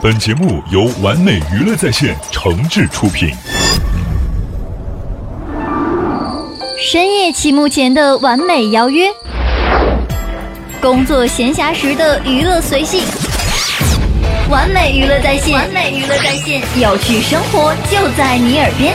本节目由完美娱乐在线诚挚出品。深夜起幕前的完美邀约，工作闲暇时的娱乐随性，完美娱乐在线，完美娱乐在线，有趣生活就在你耳边。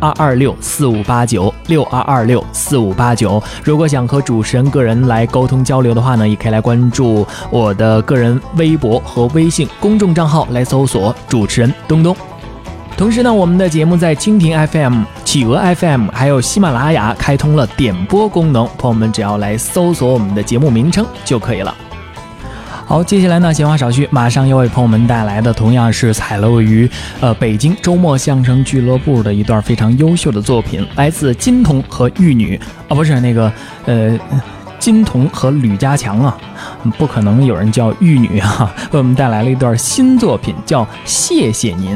二二六四五八九六二二六四五八九，如果想和主持人个人来沟通交流的话呢，也可以来关注我的个人微博和微信公众账号，来搜索主持人东东。同时呢，我们的节目在蜻蜓 FM、企鹅 FM 还有喜马拉雅开通了点播功能，朋友们只要来搜索我们的节目名称就可以了。好，接下来呢，闲话少叙，马上要为朋友们带来的同样是采录于呃北京周末相声俱乐部的一段非常优秀的作品，来自金童和玉女啊，不是那个呃金童和吕家强啊，不可能有人叫玉女啊，为我们带来了一段新作品，叫谢谢您。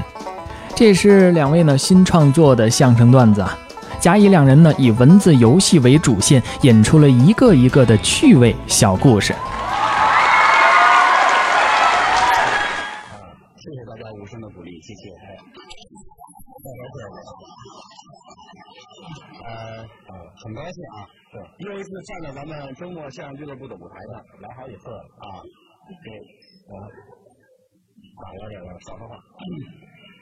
这是两位呢新创作的相声段子啊，甲乙两人呢以文字游戏为主线，演出了一个一个的趣味小故事。谢谢。呃，很高兴啊，对，又一次站在咱们周末相声俱乐部的舞台上，来好几次了啊。对，我打了点了，少说话，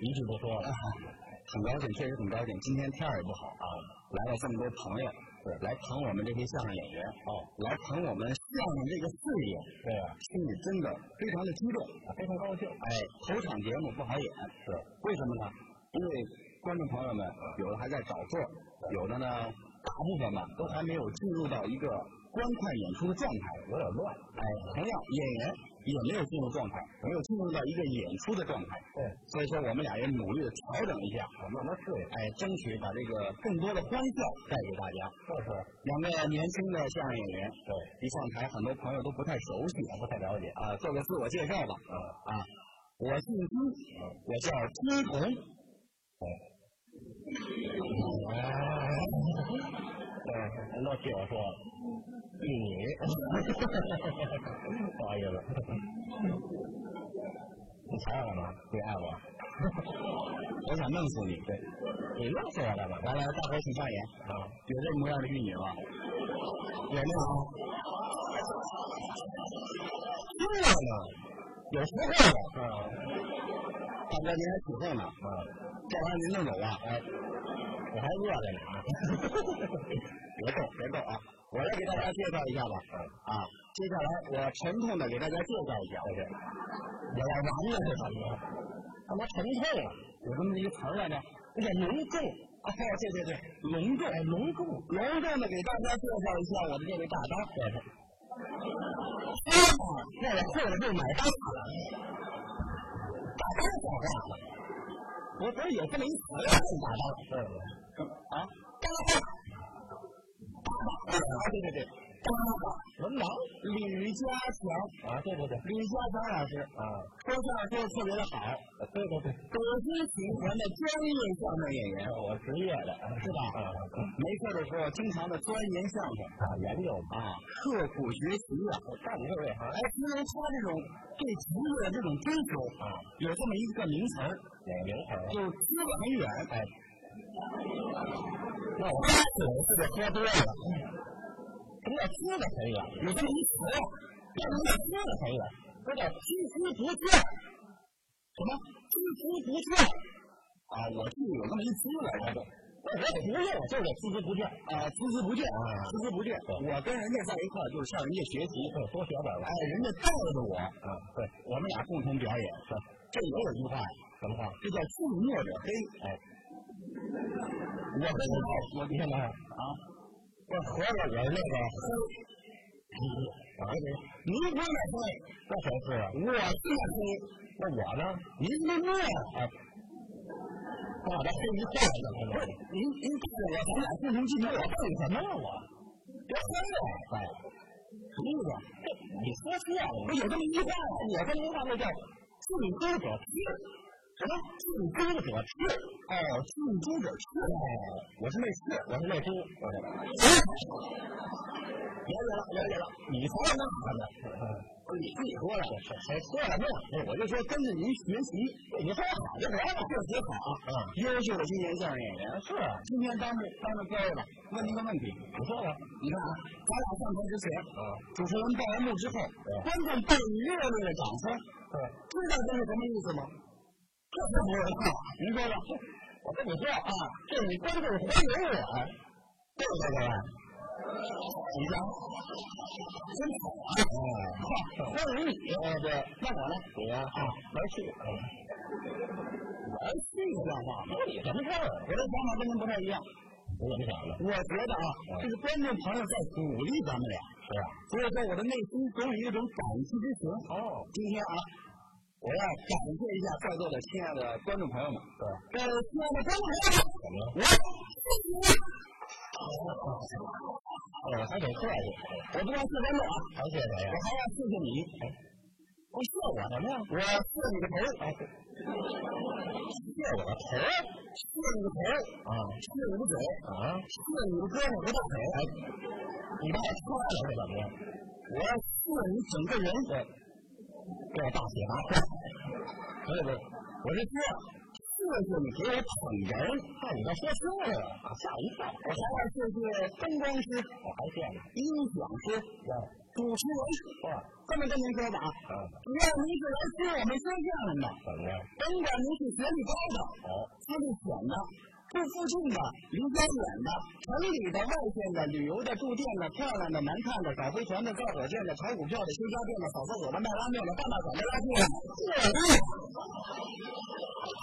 一句不说了。很高兴，确实很高兴。今天天儿也不好啊，来了这么多朋友。对，来捧我们这些相声演员哦，来捧我们相声这个事业，对啊，心里真的非常的激动，非常高兴。哎，头场节目不好演，是为什么呢？因为观众朋友们有的还在找座，有的呢，大部分吧都还没有进入到一个观看演出的状态，有点乱。哎，同样演员。也没有进入状态，没有进入到一个演出的状态。对，所以说我们俩也努力的调整一下，慢慢适应，哎，争取把这个更多的欢笑带给大家。就是两个年轻的相声演员，对，一上台很多朋友都不太熟悉，不太了解啊。做个自我介绍吧。嗯啊，我姓金，我叫金童。对。对，人都替我说了。你，不好意思，你瞧我干嘛？你爱我？我想弄死你，对，你弄死我干嘛？来来，大伙请上演啊！有这模样的玉女吗？有没有？热呢，有时候啊，大哥您还起哄呢啊？这玩意您弄走吧？哎，我还饿着呢啊！别动，别动啊！我来给大家介绍一下吧，啊，接下来我沉痛的给大家介绍一下，这，我要完了是什么？他妈沉痛啊，有这么一个词来着，那叫隆重，啊，对对对，隆重，隆重，隆重的给大家介绍一下我的这位大刀，对对。那我后来就买大了，大刀讲话了，我不是有这么一词儿大刀，对对，啊，大当。啊，对对对，八大文盲吕家强啊，对对对，吕家强老师。啊，说相声说的特别的好，对对对，北京喜欢的专业相声演员，我职业的是吧？没事的时候经常的钻研相声。啊，研究啊，刻苦学习啊，干这位哈，哎，因为他这种对职业的这种追求啊，有这么一个名词儿，哪个名词？就知得很远，哎。那我喝酒是不是喝多了？什么叫资的朋友？有这么一词，叫什么叫资的朋友？这叫孜孜不倦。什么？孜孜不倦啊！我记得有那么一词来着。我我不用，就是孜孜不倦啊，孜孜不倦啊，孜孜不倦。我跟人家在一块儿，就是向人家学习，多学点儿。哎，人家带着我，啊，对，我们俩共同表演。是，这也有句话，什么话？这叫近墨者黑。哎，我跟你说，我你看没有啊？这合着我那个黑，你说，您不是那谁是？我是那黑，那我呢？您是墨啊。我把他黑一块儿，不是您您看着我，咱俩共同进步，我干什么了我？别黑我，哎，什么意思？你说错了，我有这么一句话吗？我跟您话那叫近朱者赤，什么近朱者赤？哦，近朱者赤，我是那赤，我是那猪，我是。了解了，了解了，你才是那啥呢？你自己说的，谁说了嘛？我就说跟着您学习，你说我好就得了，确实好啊。优秀的青年相声演员是。今天当着当着各位吧，问您个问题，你说了，你看啊，咱俩上台之前，主持人报完幕之后，观众对你热烈的掌声，知道这是什么意思吗？这才不是话，您说说。我跟你说啊，这你观众欢迎我，对不对，各位？你家真好啊！欢迎你，对，那我呢？你啊，玩戏，玩戏像话吗？你什么事儿？我的想法跟您不太一样。我怎么想的？我觉得啊，这是观众朋友在鼓励咱们俩，是吧？所以说我的内心总有一种感激之情。哦，今天啊，我要感谢一下在座的亲爱的观众朋友们。对，呃，亲爱的观众朋友们，我谢谢你。哎，还得客气，我不光谢观众啊，还谢谁呀？我还要谢谢你。哎，我谢我什么呀？我谢你个头！哎，谢我个头！谢你个头！啊，谢你个嘴！啊，谢你个胳膊和大腿！哎，你把我踹了是怎么的？我要谢你整个人！给我大血大块！不是不是，我是说。谢谢你给我捧人，那你倒说错了，吓我一跳。我还要谢谢灯光师，我还谢你音响师，主持人。这么跟您说吧啊，只要您是来听我们说相声的，怎么着？甭管您是学历高的，哦，资历浅的，住附近的，离家远的，城里的，外县的，旅游的，住店的，漂亮的，难看的，搞飞船的，造火箭的，炒股票的，修家电的，扫厕所的，卖拉面的，大马桶的，垃圾的，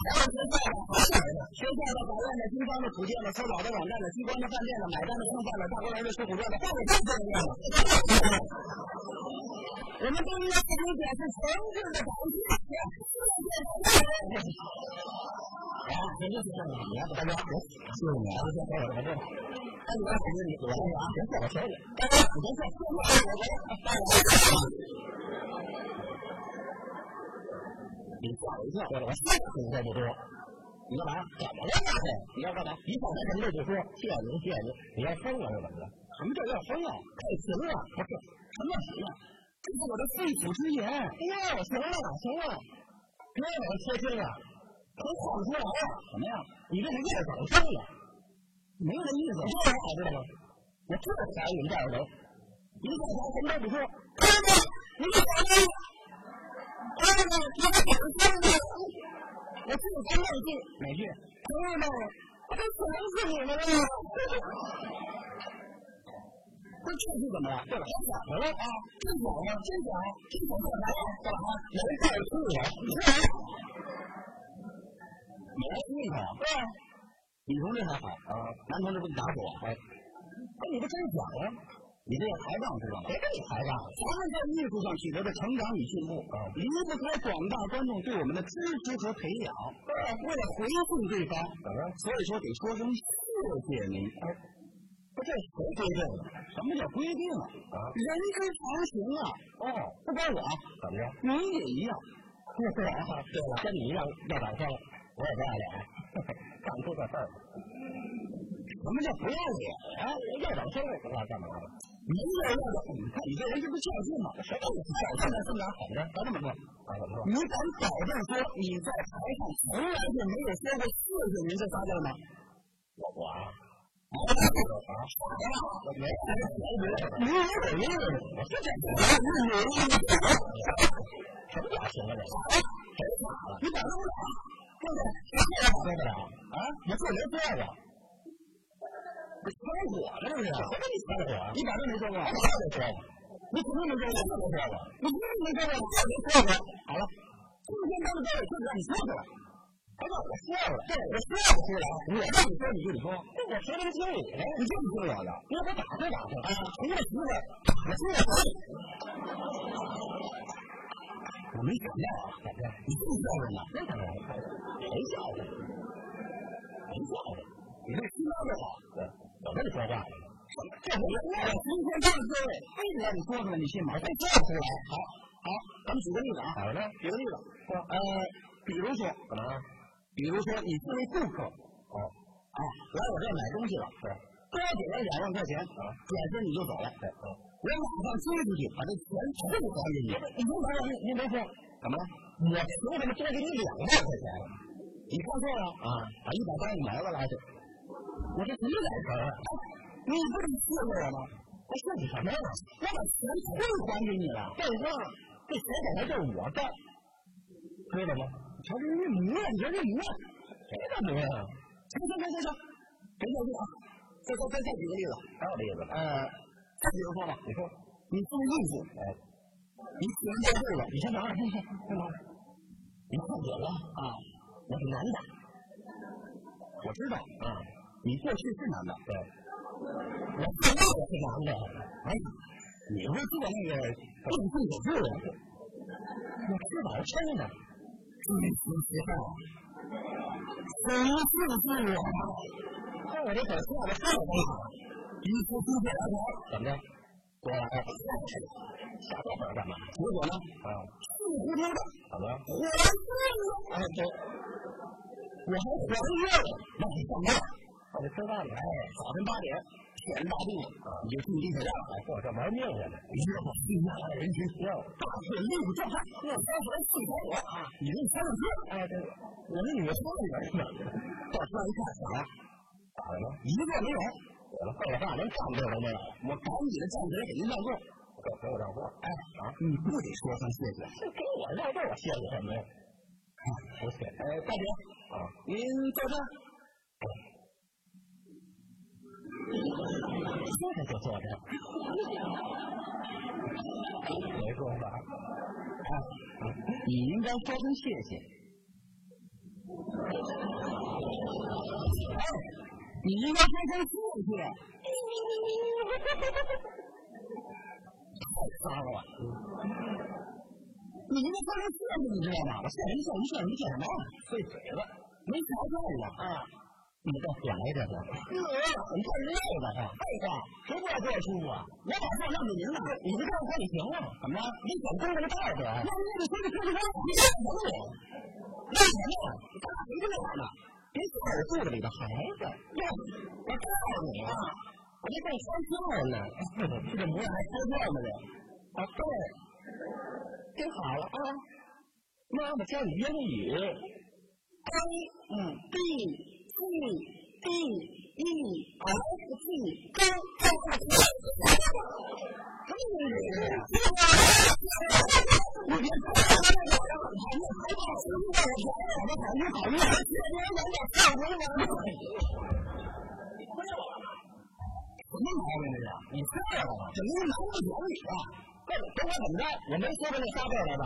学校的、法院的、经商的、土建的、抽草的、网站的、机关的、饭店的、买单的、送饭的、大观园的、吃虎店的，饭店都这样的。我们对于这种表示诚挚的感谢。啊，谢谢谢谢你，你不大家，谢谢你，谢谢我我这，那你来谢谢你，我来啊，别谢我谢谢，大家别谢，谢谢我我。你吓我一跳，我说你这不多，你干嘛？怎么了？你要干嘛？一上台什么都不说，谢您，谢您，你要疯了是怎么着？什么叫要疯啊？太行了！不是，什么行啊？这是我的肺腑之言。哎呀，行了，行了，别往我贴心了，都看不出来了。什么呀？你这是又找生了？没这意思，这还好知道吗？我就讨厌你们这样人，一上台什么都不说，看见没？你傻逼！朋友们，你们讲相声的，我自己说两句。哪句？朋友们，我都想死你们了。这这是怎么了？对了，讲什么了啊？真讲吗？真讲，真讲干嘛？干嘛？没带出来。没印象。对，女同志还好啊，男同志不得打死我？哎，哎，你不真讲呀？你这叫抬杠知道吗？别跟你抬杠，咱们在艺术上取得的成长与进步，离不开广大观众对我们的支持和培养。为了回馈对方，所以说得说声谢谢您。不，这谁规定的？什么叫规定啊？人之常情啊。哦，不光我，怎么着？您也一样。对了，跟你一样要掌声，我也不要脸，干出这事儿。什么叫不要脸呀？要掌声我不知道干嘛的。你要要的，你看你这人这不较劲吗？谁让你较劲呢？这么着？怎么着？咱这么说，怎么说？你敢保证说你在台上从来就没有说过谢谢您这仨字吗？我我啊，我没看见钱多，你有点意思，我是这样，你有意思，什么表情啊这？谁傻了？你管得了？对不对？谁管得了？啊？我这没做过。你枪火了是不是？谁跟你枪火？你反正没说过，我没说过。你肯定没说过，我没说过。你肯定没说过，我没说过。好了，今天咱们这里就让你说出来。他让我说了，对，我说不出来。我让你说你就得说，这我说的听你的，你就是听我的。你要不打听打听啊？除了媳妇，我听我的。我没想到啊，你这么孝顺呢？那当然，谁孝顺？谁孝顺？你这心肝就好，对，怎么你说话呢？这我我今天这个位，非得让你说出来，你信吗？非说不出来。好，好，咱们举个例子啊。好的，举个例子，说呃，比如说怎么了？比如说你作为顾客，哦啊，来我这儿买东西了，对，多给了两万块钱，啊，转身你就走了，对，我马上追出去把这钱全部还给你。你没说，你你没说，怎么了？我凭什么多给你两万块钱？你看错了啊！把一百八你埋了来去，我这眼神啊？你不是谢谢我吗？我谢你什么呀？我把钱退还给你了。废话，这钱本来就是我的，知道吗？瞧这这模样，你瞧这模样，谁的模样？行行行行行，别较劲啊！再再再再举个例子，还有例子？呃，再比如说吧，你说你送孕妇，哎，你喜欢这个，你先拿着，先拿着。你看准了啊，我是男的，我知道啊，你过去是男的，对，我现在也是男的。哎，你会做那个动手术的，我吃饱撑的。一时之上，谁是自我？看我这手下的太厉害了！一出出血来了，怎么着？过来，吓小伙干嘛？结果呢？啊，气呼呼的，怎么了？怀孕了！哎，对我还怀孕了，那你上班，我得吃饭了。哎，早晨八点。天大地啊！你就进地铁站了，我这玩命去了。一个往地下的人群，大腿立不正汉，喝三十四条火啊！你那三十四，哎，这我那女的说里边呢。到车上一看，咋了？咋了？一个没有。我了，废话，连站座都没有。我赶紧的站起来给您让座，给给我让座。哎啊，你不得说声谢谢？给我让座，我谢谢什么呀？不谢。哎，大姐啊，您坐这。坐着就坐着，没说法。哎，你应该说声谢谢。哎，你应该说声谢谢。太脏了！你应该说声谢谢，你知道吗？我谢人谢人谢人谢什么？碎嘴了，没瞧见了啊！你这点来这个，呵，很看热闹的哈。废话，谁不爱做舒服啊？我把话让给您了，你不这样说你行吗？怎么着？你想公这个道德？那你得说句说，你干什么你？为什么？你干谁这样呢？别笑我肚子里的孩子。我告诉你啊，我这正开窍呢，这个模样还开窍呢。啊，对，听好了啊，妈妈教你英语，A，嗯，B。B B E S G 都做错了。什么毛病这是？你错了吧？怎么能拿到奖里啊？不管怎么着，我没说这仨字来着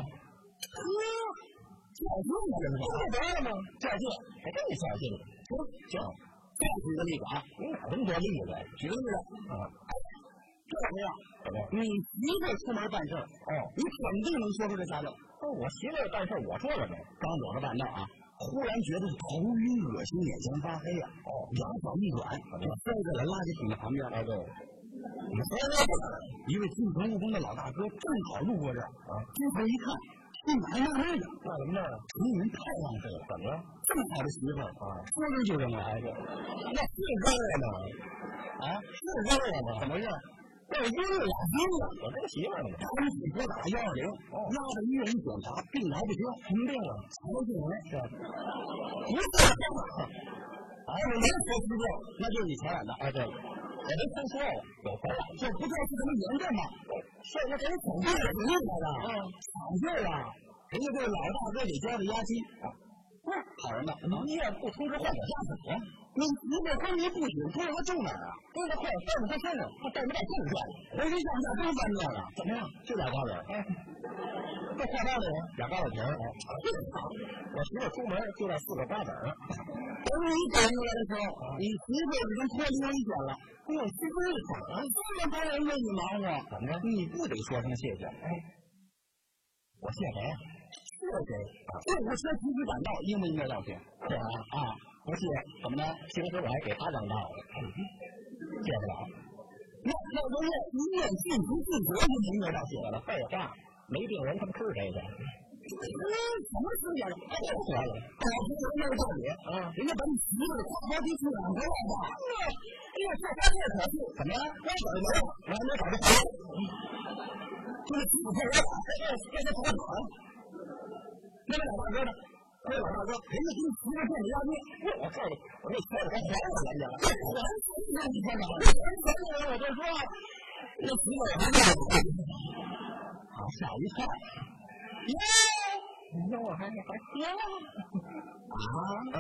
呢这是？这得了吗？较劲，还真得较劲。行行，再举个例子啊，你哪这么多例子？举个例子啊，这怎么样？你媳妇出门办事哦，你肯定能说出这仨字。哦，我媳妇办事我说了没？刚走着半道啊，忽然觉得头晕恶心，眼前发黑啊。哦，两脚一软，就摔在了垃圾桶的旁边。哎，对，你摔在这儿，一位进城务工的老大哥正好路过这儿啊，低头一看。你还纳闷呢？干什么呢？成人太浪费了，怎么了？这么好的媳妇儿啊，说扔就扔来着，那是扔了吗？啊，是扔了吗？怎么回事？这晕了，晕了！我这媳妇儿呢？赶紧拨打幺二零，拉到医院一检查，病来不轻，什么病啊？糖尿病是不是？啊，哎，我没说失病，那就是你传染的。哎，对了，我没听说过有传染，这不就是什么严重吗？是，那给你抢救来抢救了，人家这老大哥给交的押金啊。好人呢，医院不通知患者家属，你一个昏迷不醒，住了住哪儿啊？住在快带着他身上，他带不带证件？浑身上下都翻遍了，怎么样？就俩瓜 子儿，哎这化妆的人俩瓜子皮儿。我媳妇出门就带四个瓜子儿。等你走进来的时候，你媳妇已经脱离危险了。哎呦，媳妇儿怎么这么多人为你忙活？怎么着？你不得说声谢谢？哎，我谢谁呀？谢谁，这无车及时赶到，应不应该道歉？是啊，啊，不谢，怎么呢？平时我还给他让道呢，谢不了。那那人家一念尽职尽责就明白到写了。废话，没病人他们吃谁去？什么思想？太说了，搞清楚那个道理啊！人家把你媳妇的花花地去养回来的，哎呀，这还不可信？怎么了？我找没有，我还没找着。这个媳妇我打，这这怎么搞？那个老大哥呢？那老大哥，人家给你媳妇垫的押金，我告诉你，我这钱我还还给人家了。我还说你你看看，你还给我，我就说，那媳妇还给我，好吓一跳。哟，你说我还还行啊？啊？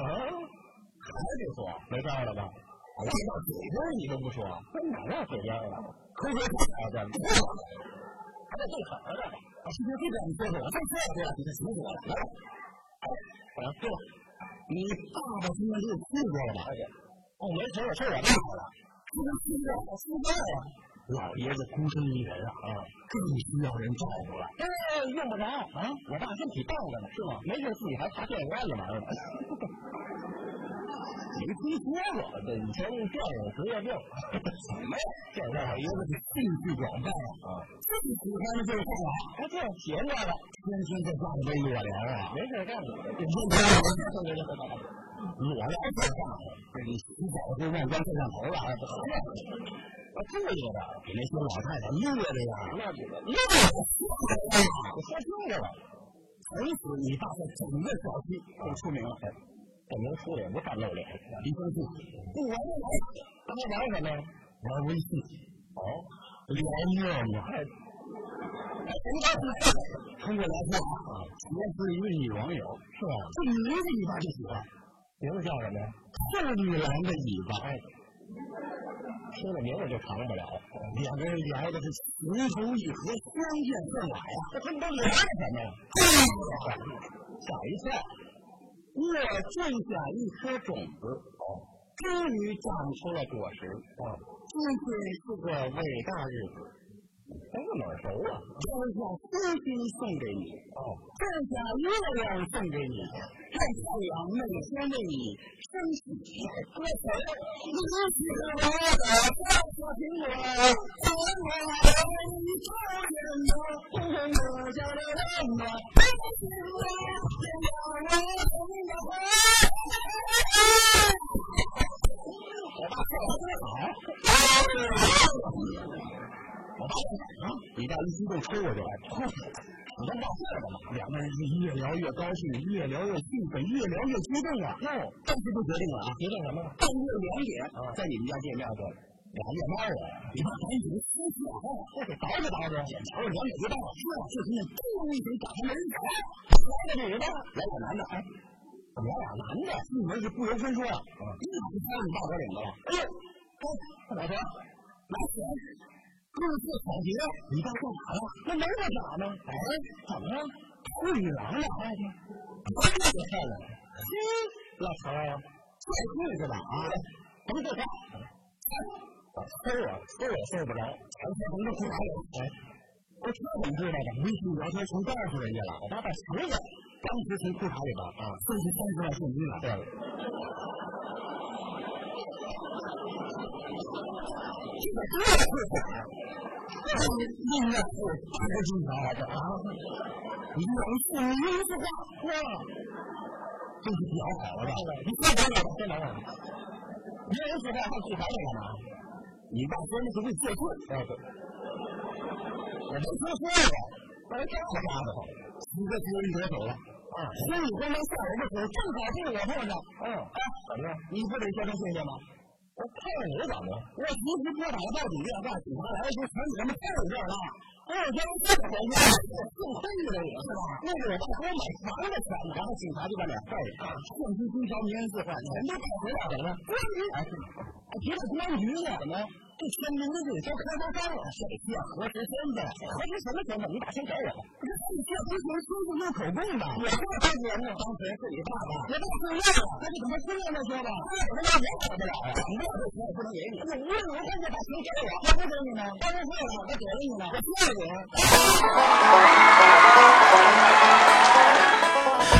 还得说，没招了吧？我到嘴边你都不说，那哪到嘴边了？抠嘴口啊，这还得对口呢。啊，今天就这样说说，我再说一说，你就醒我了。哎，啊，对了，你爸爸今天给我去过了吧？哦，没事，我事我爸爸了。这个是啊，现在啊。老爷子孤身一人啊，更需要人照顾了。哎，用不着啊，我爸身体棒着呢，是吗？没事自己还爬电线杆子玩呢。没听说过，这以前用电影职业病，什么呀？这老爷子是兴趣广泛啊，最喜欢的就是上网，他这闲着了，天天在家里边裸聊啊，没事干的，天天裸聊在上头，这你洗澡的时候忘关摄像头了，这合着啊，这个的比那些老太太乐的呀，那这个乐的，我说清楚了，从此你爸在整个小区都出名了。这名出来也不占露脸，离婚信不玩就玩，他们玩什么呀？玩微信。哦，聊陌陌。哎，什么叫通过聊天啊？结识一个女网友，是吧？这名字你爸就喜欢，名字叫什么呀？兔女郎的尾巴。哎，听了名字就长不了。两个人聊的是情投意合，相见恨晚呀。这他们都聊什么呀？吓一跳。我种下一颗种子，终于长出了果实。今天是个伟大日子，咱们哪熟啊？摘下星星送给你，摘下月亮送给你，让太阳每天为你升起。你是我的小苹果，从我来你抽烟的，红红我家的人们，你是我天涯我同的花。我爸说的好，你爸一激动抽过去了，你都报事了嘛？两个人是越聊越高兴，越聊越兴奋，越聊越激动啊！哟，当时就决定了啊，决定什么？半夜两点啊在你们家见面去，俩夜猫啊！你爸赶紧出去啊！这给捯饬捯饬，检查了两点就到了，是就听见咚一声打开门来个女的，来个男的，哎。来俩男的进门是不由分说啊，一把就拍你大脖领子了。哎呦，哎老头，拿钱，各自抢劫，你爸干啥了？那没干啥呢？哎，怎么了？兔女郎呢？哎去，这就漂亮了。嘿，老头儿，再兔子吧啊！甭说话，抽我抽我抽不着，全抽成这裤衩里。哎，我这怎么知道的？微信聊天全告诉人家了，我爸把十个。当时从裤衩里边啊，分出三十万现金来。对了，这个多会玩，这你另外是大个金条来着啊！你两次你一句话，哇，这是比较好了吧？你再来两个，再来两个。你一句话还裤衩里干嘛？你爸说那是为借势，哎对，我没听说过，哎，这家伙，一个接一个走了。啊，心里刚刚吓我的时候，正好是我碰上。嗯，哎，怎么样？你不得说声谢谢吗？我碰上你怎么了？我同时拨打了报警电话，警察来的时候全给他们看一遍了。二天四回去，幸亏了我是吧？那是我爸给我买房的钱，然后警察就把脸坏了。现金金条，民安四坏，钱都带回来了。公安局，哎，提到公安局，怎么？这签名的得交开发商了，谁去核实签字？核实什么签字？你把钱给我。我说你这之前亲自录口供的，我这当年呢，当时是你爸爸，我爸出院了，那就等他出院再说吧。出院那也跑不了啊！你不要这钱也不能给你，我无论如何得把钱给我，我不给你呢，办公室了，我给了你了，我谢谢你。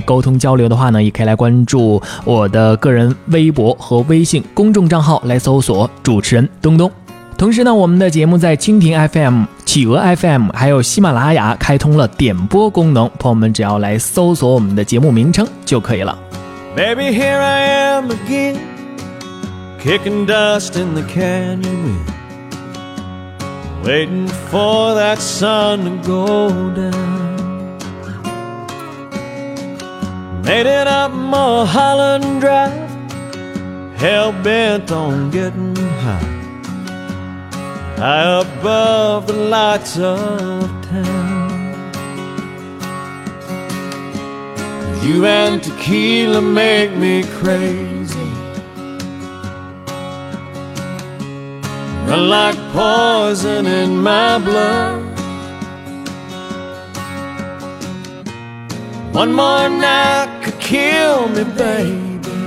沟通交流的话呢，也可以来关注我的个人微博和微信公众账号，来搜索主持人东东。同时呢，我们的节目在蜻蜓 FM、企鹅 FM 还有喜马拉雅开通了点播功能，朋友们只要来搜索我们的节目名称就可以了。Baby, here I am again, kicking dust in the canyon wind, waiting for that sun to go down. It up Mulholland Drive, hell bent on getting high, high above the lights of town. You and tequila make me crazy. Run like poison in my blood. One more night could kill me, baby.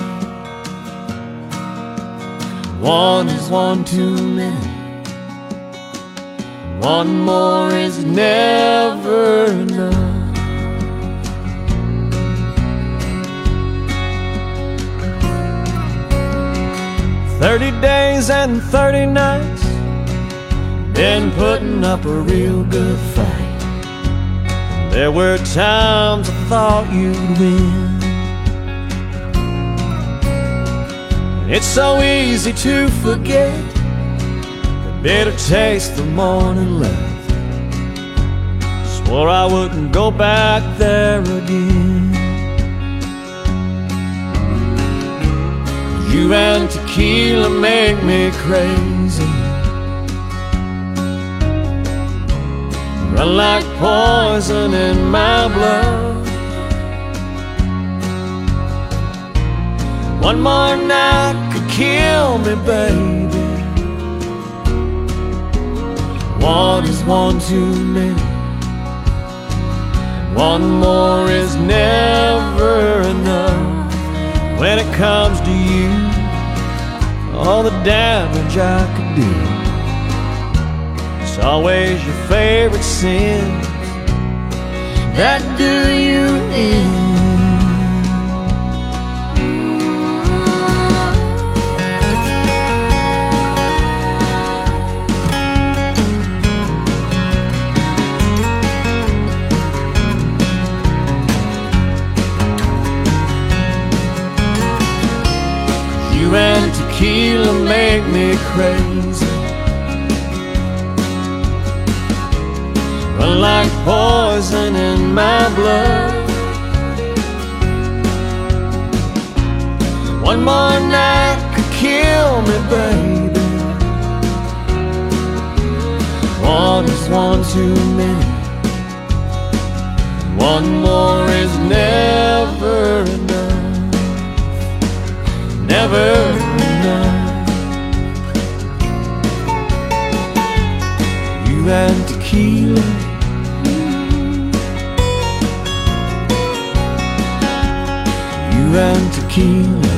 One is one too many. One more is never enough. Thirty days and thirty nights, been putting up a real good fight. There were times I thought you'd win. It's so easy to forget the bitter taste the morning left. Swore I wouldn't go back there again. You and tequila make me crazy. Run like poison in my blood. One more night could kill me, baby. One is one too many. One more is never enough. When it comes to you, all the damage I could do. Always your favorite sins that do you in. Never enough. You and tequila. You and tequila.